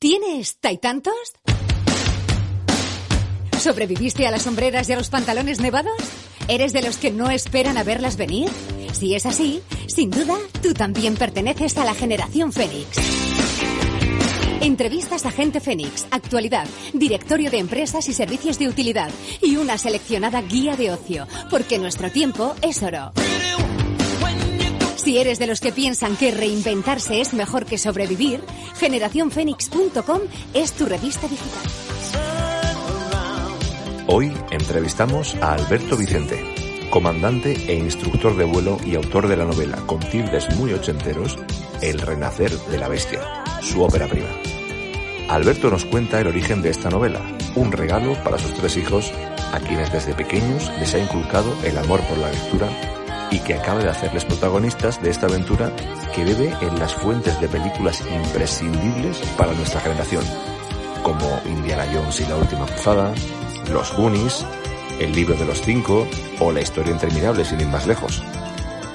¿Tienes tantos? ¿Sobreviviste a las sombreras y a los pantalones nevados? ¿Eres de los que no esperan a verlas venir? Si es así, sin duda, tú también perteneces a la generación Fénix. Entrevistas a Gente Fénix, actualidad, directorio de empresas y servicios de utilidad y una seleccionada guía de ocio, porque nuestro tiempo es oro. Si eres de los que piensan que reinventarse es mejor que sobrevivir, generacionfénix.com es tu revista digital. Hoy entrevistamos a Alberto Vicente, comandante e instructor de vuelo y autor de la novela con tildes muy ochenteros, El renacer de la bestia, su ópera prima. Alberto nos cuenta el origen de esta novela, un regalo para sus tres hijos, a quienes desde pequeños les ha inculcado el amor por la lectura y que acaba de hacerles protagonistas de esta aventura que bebe en las fuentes de películas imprescindibles para nuestra generación, como Indiana Jones y la Última Cruzada, Los Goonies, El libro de los cinco o La historia interminable sin ir más lejos.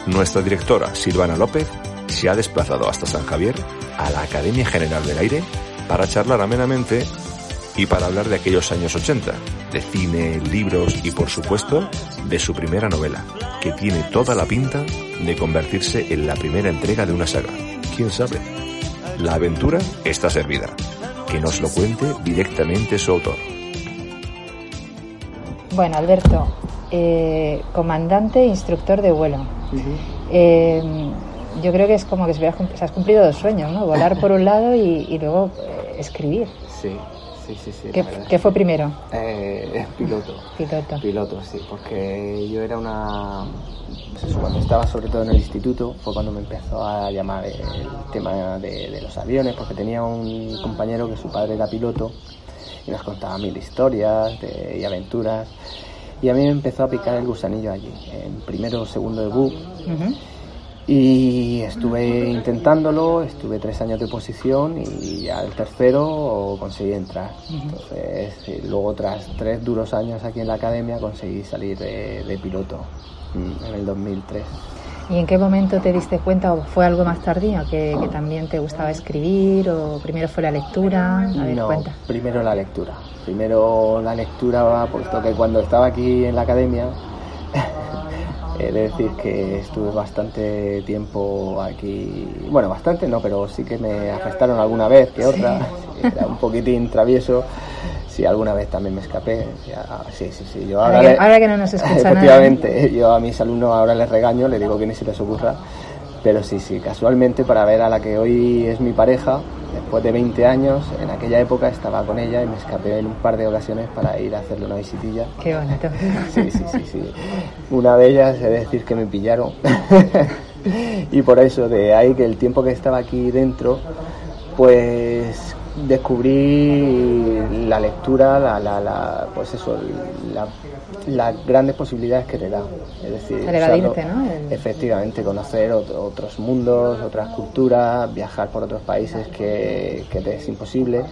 Nuestra directora, Silvana López, se ha desplazado hasta San Javier, a la Academia General del Aire, para charlar amenamente y para hablar de aquellos años 80, de cine, libros y por supuesto de su primera novela, que tiene toda la pinta de convertirse en la primera entrega de una saga. ¿Quién sabe? La aventura está servida. Que nos lo cuente directamente su autor. Bueno, Alberto, eh, comandante e instructor de vuelo. Eh, yo creo que es como que se has cumplido dos sueños, ¿no? Volar por un lado y, y luego eh, escribir. Sí, sí, sí. sí ¿Qué, ¿qué fue primero? Eh, piloto. Piloto. Piloto, sí, porque yo era una... pues cuando estaba sobre todo en el instituto fue cuando me empezó a llamar el tema de, de los aviones, porque tenía un compañero que su padre era piloto y nos contaba mil historias de- y aventuras. Y a mí me empezó a picar el gusanillo allí, en primero o segundo de BUP. Ujú. Y estuve intentándolo, estuve tres años de posición y al tercero conseguí entrar. Entonces, eh, luego tras tres duros años aquí en la academia conseguí salir de, de piloto en el 2003. ¿Y en qué momento te diste cuenta o fue algo más tardío que, que también te gustaba escribir o primero fue la lectura? A ver, no, cuenta. primero la lectura. Primero la lectura, puesto que cuando estaba aquí en la academia, he de decir que estuve bastante tiempo aquí. Bueno, bastante no, pero sí que me arrestaron alguna vez que otra. Era un poquitín travieso. Sí, alguna vez también me escapé. Ya, sí, sí, sí. Yo Ahora ahora, que- le- ahora que no nos escucha nadie. Efectivamente, yo a mis alumnos ahora les regaño, les digo que ni se les ocurra. Pero sí, sí, casualmente para ver a la que hoy es mi pareja, después de 20 años, en aquella época estaba con ella y me escapé en un par de ocasiones para ir a hacerle una visitilla. Qué bonito. Sí, sí, sí, sí. Una de ellas, he de decir que me pillaron. y por eso, de ahí que el tiempo que estaba aquí dentro, pues descubrí la lectura, la, la, la- pues eso, la- las grandes posibilidades que te da. Es decir, evadirte, ¿no? El- efectivamente, conocer ot- otros mundos, otras culturas, viajar por otros países que, que te es imposible.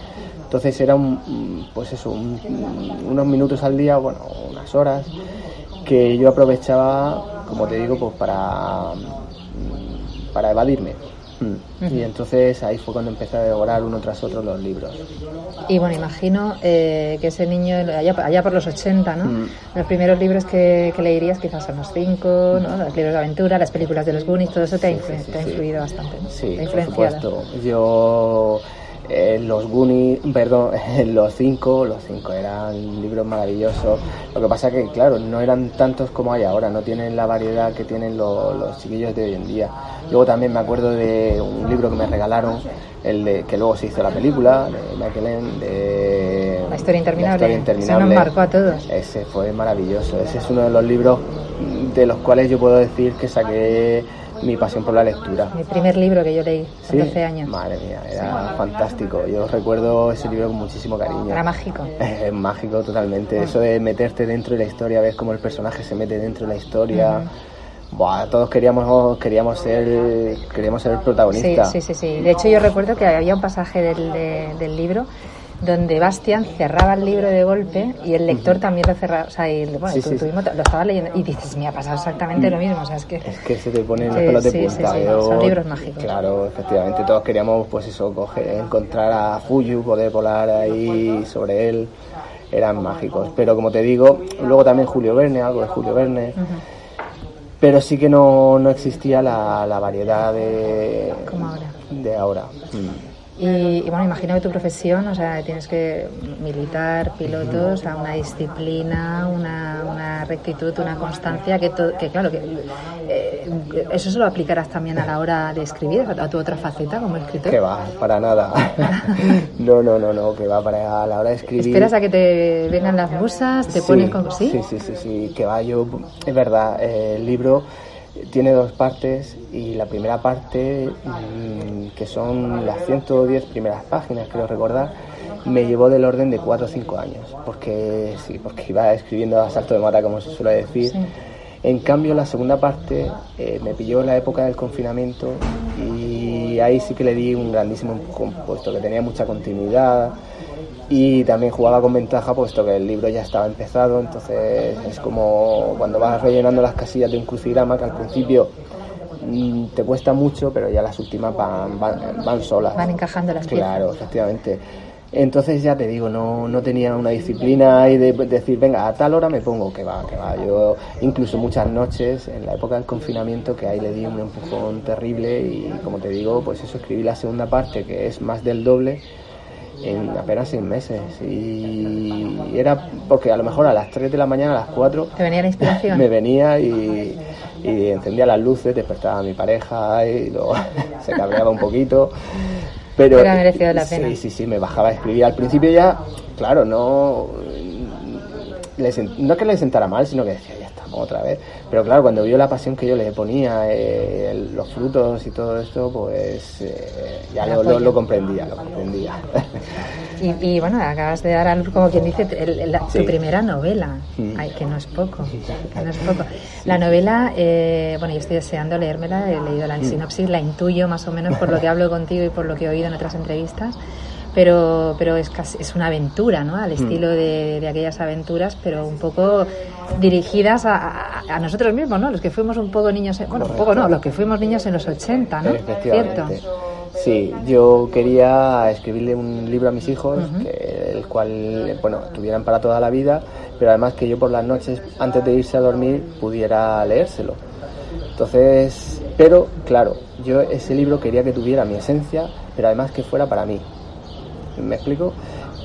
Entonces era un, pues eso, un- unos minutos al día, bueno, unas horas, que yo aprovechaba, como te digo, pues para, para evadirme. Mm. Y entonces ahí fue cuando empecé a devorar uno tras otro los libros. Y bueno, imagino eh, que ese niño, allá, allá por los 80, ¿no? Mm. Los primeros libros que, que leerías quizás son los cinco, ¿no? Los libros de aventura, las películas de los Goonies, todo eso te ha, Sí, influ- sí, sí, te ha influido bastante, ¿no? Sí, te ha por supuesto. Yo eh, los Goonies, perdón, los cinco, los cinco eran libros maravillosos. Lo que pasa que, claro, no eran tantos como hay ahora, no tienen la variedad que tienen lo- los chiquillos de hoy en día. Luego también me acuerdo de un libro que me regalaron, el de que luego se hizo la película, de Michael de La historia interminable. La historia interminable. nos marcó a todos. Ese fue maravilloso. Ese es uno de los libros de los cuales yo puedo decir que saqué mi pasión por la lectura. Mi primer libro que yo leí, Sí, con 12 años. Madre mía, era fantástico. Yo recuerdo ese libro con muchísimo cariño. Era mágico. Es mágico totalmente. Eso de meterte dentro de la historia, ves cómo el personaje se mete dentro de la historia. Buah, todos queríamos queríamos ser queríamos ser el Sí, protagonista. sí, sí, sí. De hecho, yo recuerdo que había un pasaje del, de- del libro donde Bastian cerraba el libro de golpe y el lector también lo cerraba. O sea, y, bueno, tú, lo estabas leyendo y dices, me ha pasado exactamente lo mismo. O sea, es que, es que se te ponen los pelos de punta. son libros mágicos. Claro, efectivamente, todos queríamos, pues eso, coger, encontrar a Fuyu, poder volar ahí sobre él. Eran mágicos. Pero como te digo, luego también Julio Verne, algo de Julio Verne. Pero sí que no, no existía la, la variedad de, Como ahora. de ahora. Mm. Y, bueno, imagino que tu profesión, o sea, tienes que militar, piloto, o sea, una disciplina, una, una rectitud, una constancia, que, que claro, que eh, eso se lo aplicarás también a la hora de escribir, a tu otra faceta como escritor. Que va, para nada. no, no, no, no, que va para la hora de escribir. Esperas a que te vengan las musas, te pones con... ¿Sí? ¿Sí? sí, sí, sí, que va, yo, es verdad, el libro tiene dos partes y la primera parte, mm, que son las 110 primeras páginas, creo recordar, me llevó del orden de 4 o 5 años, porque sí, porque iba escribiendo a salto de mata, como se suele decir. En cambio, la segunda parte eh, me pilló en la época del confinamiento y ahí sí que le di un grandísimo compuesto, que tenía mucha continuidad y también jugaba con ventaja puesto que el libro ya estaba empezado, entonces es como cuando vas rellenando las casillas de un crucigrama que al principio mm, te cuesta mucho, pero ya las últimas van, van, solas. Van encajando las piezas. Claro, efectivamente. Entonces ya te digo, no, no tenía una disciplina ahí de decir, venga, a tal hora me pongo, que va, que va. Yo incluso muchas noches, en la época del confinamiento, que ahí le di un empujón terrible y como te digo, pues eso, escribí la segunda parte, que es más del doble, en apenas seis meses. Y era porque a lo mejor a las 3 de la mañana, a las 4... ¿Te venía la inspiración? Me venía y, encendía las luces, despertaba a mi pareja y luego se cabreaba un poquito. Pero, Pero merecido la pena. Sí, sí, sí, me bajaba a escribir. Al principio ya, claro, no... no es que le sentara mal, sino que decía, ya estamos otra vez. Pero claro, cuando vio la pasión que yo le ponía, eh, los frutos y todo esto, pues eh, ya lo, lo, comprendía, lo comprendía. Y, bueno, acabas de dar a luz, como quien dice, tu primera novela, mm. Ay, que no es poco, que no es poco. La novela, eh, bueno, yo estoy deseando leérmela, he leído la mm. sinopsis, la intuyo más o menos por lo que hablo contigo y por lo que he oído en otras entrevistas pero, pero es, casi, es una aventura, ¿no? Al mm. estilo de, de, aquellas aventuras, pero un poco dirigidas a, a, nosotros mismos, ¿no? Los que fuimos un poco niños, bueno, un poco no, los que fuimos niños en los 80, ¿no? ¿Cierto? Sí, yo quería escribirle un libro a mis hijos, el cual, bueno, tuvieran para toda la vida, pero además que yo por las noches, antes de irse a dormir, pudiera leérselo. Entonces, pero claro, yo ese libro quería que tuviera mi esencia, pero además que fuera para mí. ¿Me explico?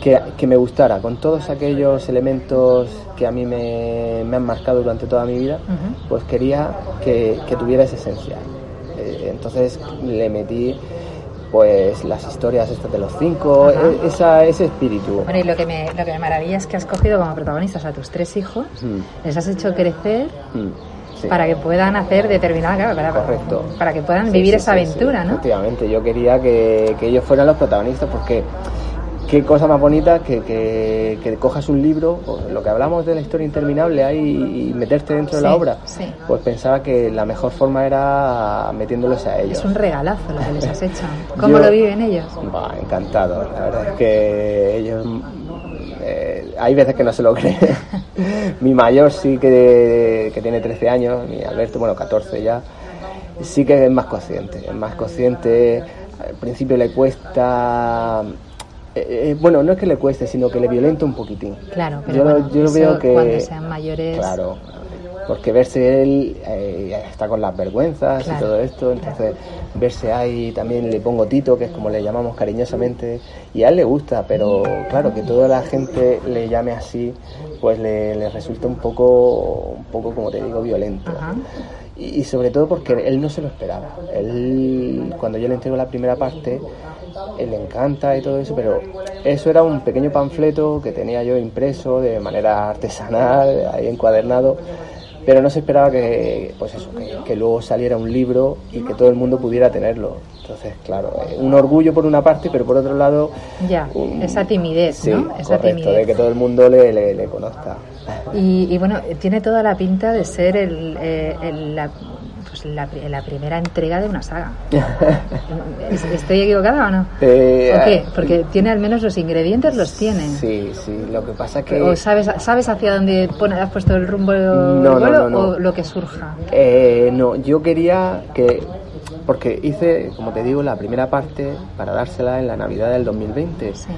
Que, que me gustara, con todos aquellos elementos que a mí me, me han marcado durante toda mi vida, pues quería que, que, tuviera esa esencia. Eh, entonces le metí pues las historias estas de los cinco, e, esa, ese espíritu. Bueno, y lo que, me, lo que me maravilla es que has cogido como protagonistas a tus tres hijos, les has hecho crecer para que puedan hacer determinada, para, Correcto. para que puedan vivir esa aventura, ¿no? Efectivamente, yo quería que, que ellos fueran los protagonistas porque qué cosa más bonita que, que, cojas un libro, lo que hablamos de la historia interminable ahí y meterte dentro de la obra. Pues pensaba que la mejor forma era metiéndolos a ellos. Es un regalazo lo que les has hecho. ¿Cómo lo viven ellos? Encantado. La verdad es que ellos hay veces que no se lo creen. mi mayor sí que, que tiene 13 años, mi Alberto, bueno, 14 ya, sí que es más consciente, es más consciente. Al principio le cuesta eh, eh, bueno, no es que le cueste, sino que le violenta un poquitín. Claro, pero yo, veo que cuando sean mayores. Claro, porque verse él eh, está con las vergüenzas y todo esto, entonces verse ahí también le pongo Tito, que es como le llamamos cariñosamente, y a él le gusta, pero claro, que toda la gente le llame así, pues le, resulta un poco, un poco, como te digo, violento. Y, y sobre todo porque él no se lo esperaba. Él, cuando yo le entrego la primera parte, él le encanta y todo eso, pero eso era un pequeño panfleto que tenía yo impreso de manera artesanal, ahí encuadernado, pero no se esperaba que, pues eso, que, luego saliera un libro y que todo el mundo pudiera tenerlo. Entonces, claro, eh, un orgullo por una parte, pero por otro lado... Ya, esa timidez, ¿no? Esa timidez. de que todo el mundo le, le, conozca. Y, bueno, tiene toda la pinta de ser el, eh, el la pues la, la primera entrega de una saga. ¿Estoy equivocada o no? Eh, ¿O qué? Porque tiene al menos los ingredientes, los tiene. Sí, sí, lo que pasa que... ¿O sabes, sabes hacia dónde pone, has puesto el rumbo No, no, no. o lo que surja? Eh, no, yo quería que... Porque hice, como te digo, la primera parte para dársela en la Navidad del 2020. Sí.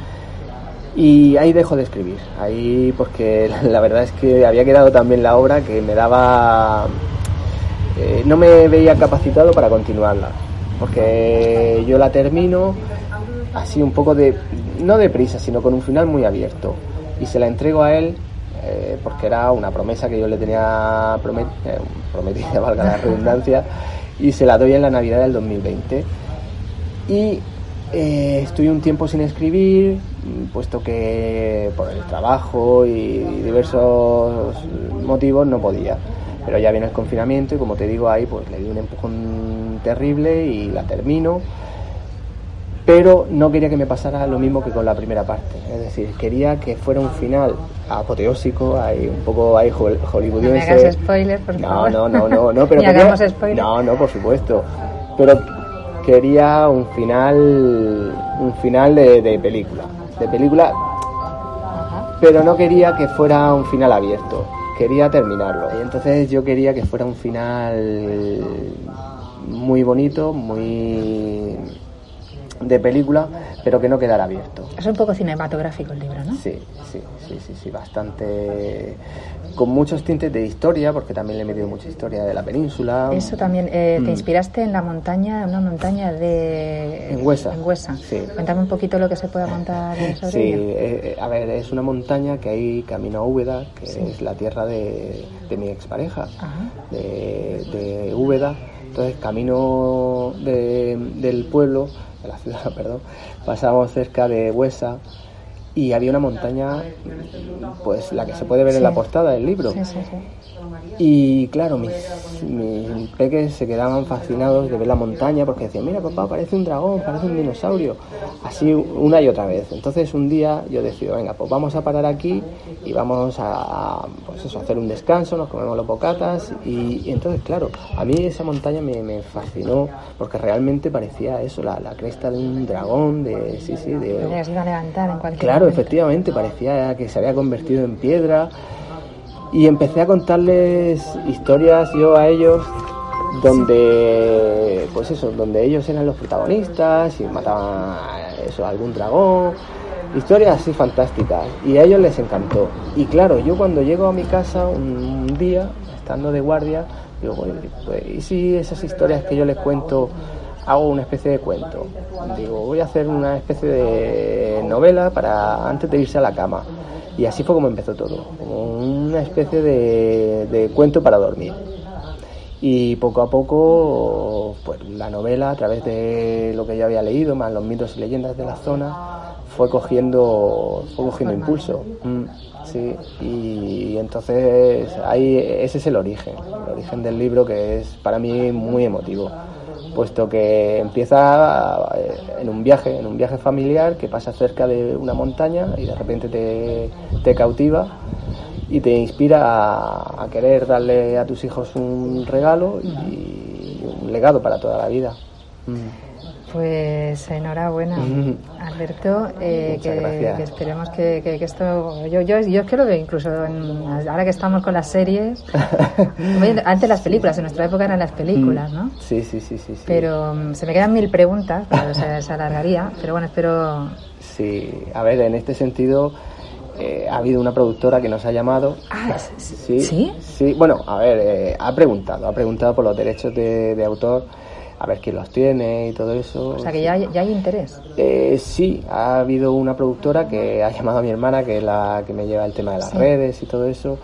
Y ahí dejo de escribir, ahí porque la verdad es que había quedado también la obra que me daba... eh, no me veía capacitado para continuarla, porque yo la termino así un poco de... no deprisa, sino con un final muy abierto. Y se la entrego a él eh, porque era una promesa que yo le tenía eh, prometida, valga la redundancia, y se la doy en la Navidad del 2020. Y eh, estoy un tiempo sin escribir, puesto que por el trabajo y diversos motivos no podía. Pero ya viene el confinamiento y como te digo ahí, pues le di un empujón terrible y la termino. Pero no quería que me pasara lo mismo que con la primera parte. Es decir, quería que fuera un final apoteósico, ahí un poco ahí hol- No me hollywoodiense. hagas spoiler, por No, favor. no, no, no, no, pero Ni quería- hagamos spoiler. No, no, por supuesto. Pero quería un final, un final de, de película, de película, Ajá. pero no quería que fuera un final abierto. Quería terminarlo. Y entonces yo quería que fuera un final muy bonito, muy de película, pero que no quedara abierto. Es un poco cinematográfico el libro, ¿no? Sí, sí, sí, sí, sí, bastante. con muchos tintes de historia, porque también le he metido mucha historia de la península. Eso también, eh, te Mm. inspiraste en la montaña, una montaña de... En Huesa. En Huesa. Sí. Cuéntame un poquito lo que se pueda contar sobre Sí, eh, eh, a ver, es una montaña que hay camino a Úbeda, que Sí. es la tierra de, de mi expareja, Ajá. de, de Úbeda. Entonces, camino de- del pueblo, de la ciudad, perdón, pasamos cerca de Huesa y había una montaña, pues la que se puede ver en la portada del libro. Sí, sí, sí. Y claro, mis, mis peques se quedaban fascinados de ver la montaña porque decían, mira papá, parece un dragón, parece un dinosaurio. Así una y otra vez. Entonces un día yo decido, venga, pues vamos a parar aquí y vamos a, pues eso, hacer un descanso, nos comemos los bocatas. Y, y entonces, claro, a mí esa montaña me, me fascinó porque realmente parecía eso, la, la cresta de un dragón, de, sí, sí, de, a levantar en cualquier Claro, momento. efectivamente, parecía que se había convertido en piedra. Y empecé a contarles historias yo a ellos donde, pues eso, donde ellos eran los protagonistas y mataban eso, algún dragón. Historias así fantásticas. Y a ellos les encantó. Y claro, yo cuando llego a mi casa un día, estando de guardia, digo, "Oye, pues, ¿y si esas historias que yo les cuento hago una especie de cuento. Digo, voy a hacer una especie de novela para antes de irse a la cama. Y así fue como empezó todo, una especie de, de cuento para dormir. Y poco a poco, pues la novela, a través de lo que yo había leído, más los mitos y leyendas de la zona, fue cogiendo, fue cogiendo impulso. Mm, sí, y entonces ahí ese es el origen, el origen del libro que es para mí muy emotivo puesto que empieza eh, en un viaje, en un viaje familiar que pasa cerca de una montaña y de repente te, te cautiva y te inspira a, a querer darle a tus hijos un regalo y un legado para toda la vida. Pues enhorabuena, Mm. Alberto. eh, que, esperemos que, que- que esto. Yo, yo, yo es que lo veo incluso en- ahora que estamos con las series. Antes las películas, en nuestra época eran las películas, ¿no? Sí, sí, sí, sí. sí. Pero mm, se me quedan mil preguntas, pero se, se alargaría. Pero bueno, espero. Sí, a ver, en este sentido eh, ha habido una productora que nos ha llamado. Ah, es- Sí, ¿Sí? sí. Bueno, a ver, eh, ha preguntado, ha preguntado por los derechos de, de autor, a ver quién los tiene y todo eso. O sea que ya, hay- ya hay interés. Eh, sí, ha habido una productora que ha llamado a mi hermana, que es la que me lleva el tema de las Sí. redes y todo eso,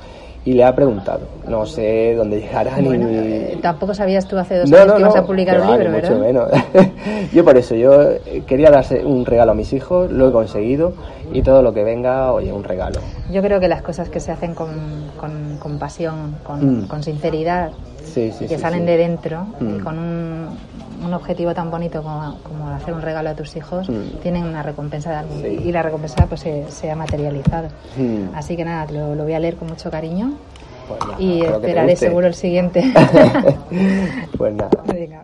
y le ha preguntado. No sé dónde llegará Bueno, ni. eh, tampoco sabías tú hace dos No, años no, que ibas no, a publicar un libro, ¿verdad? mucho menos. yo por eso, yo eh, quería darse un regalo a mis hijos, lo he conseguido, y todo lo que venga, oye, un regalo. Yo creo que las cosas que se hacen con, con, con pasión, con, Mm. con sinceridad, Sí, sí, y que salen de dentro, y Mm. con un, un objetivo tan bonito como, como hacer un regalo a tus hijos, Mm. tienen una recompensa de y la recompensa pues se, se ha materializado. Mm. Así que nada, lo, lo voy a leer con mucho cariño Pues nada, y esperaré seguro el siguiente. pues nada. Venga.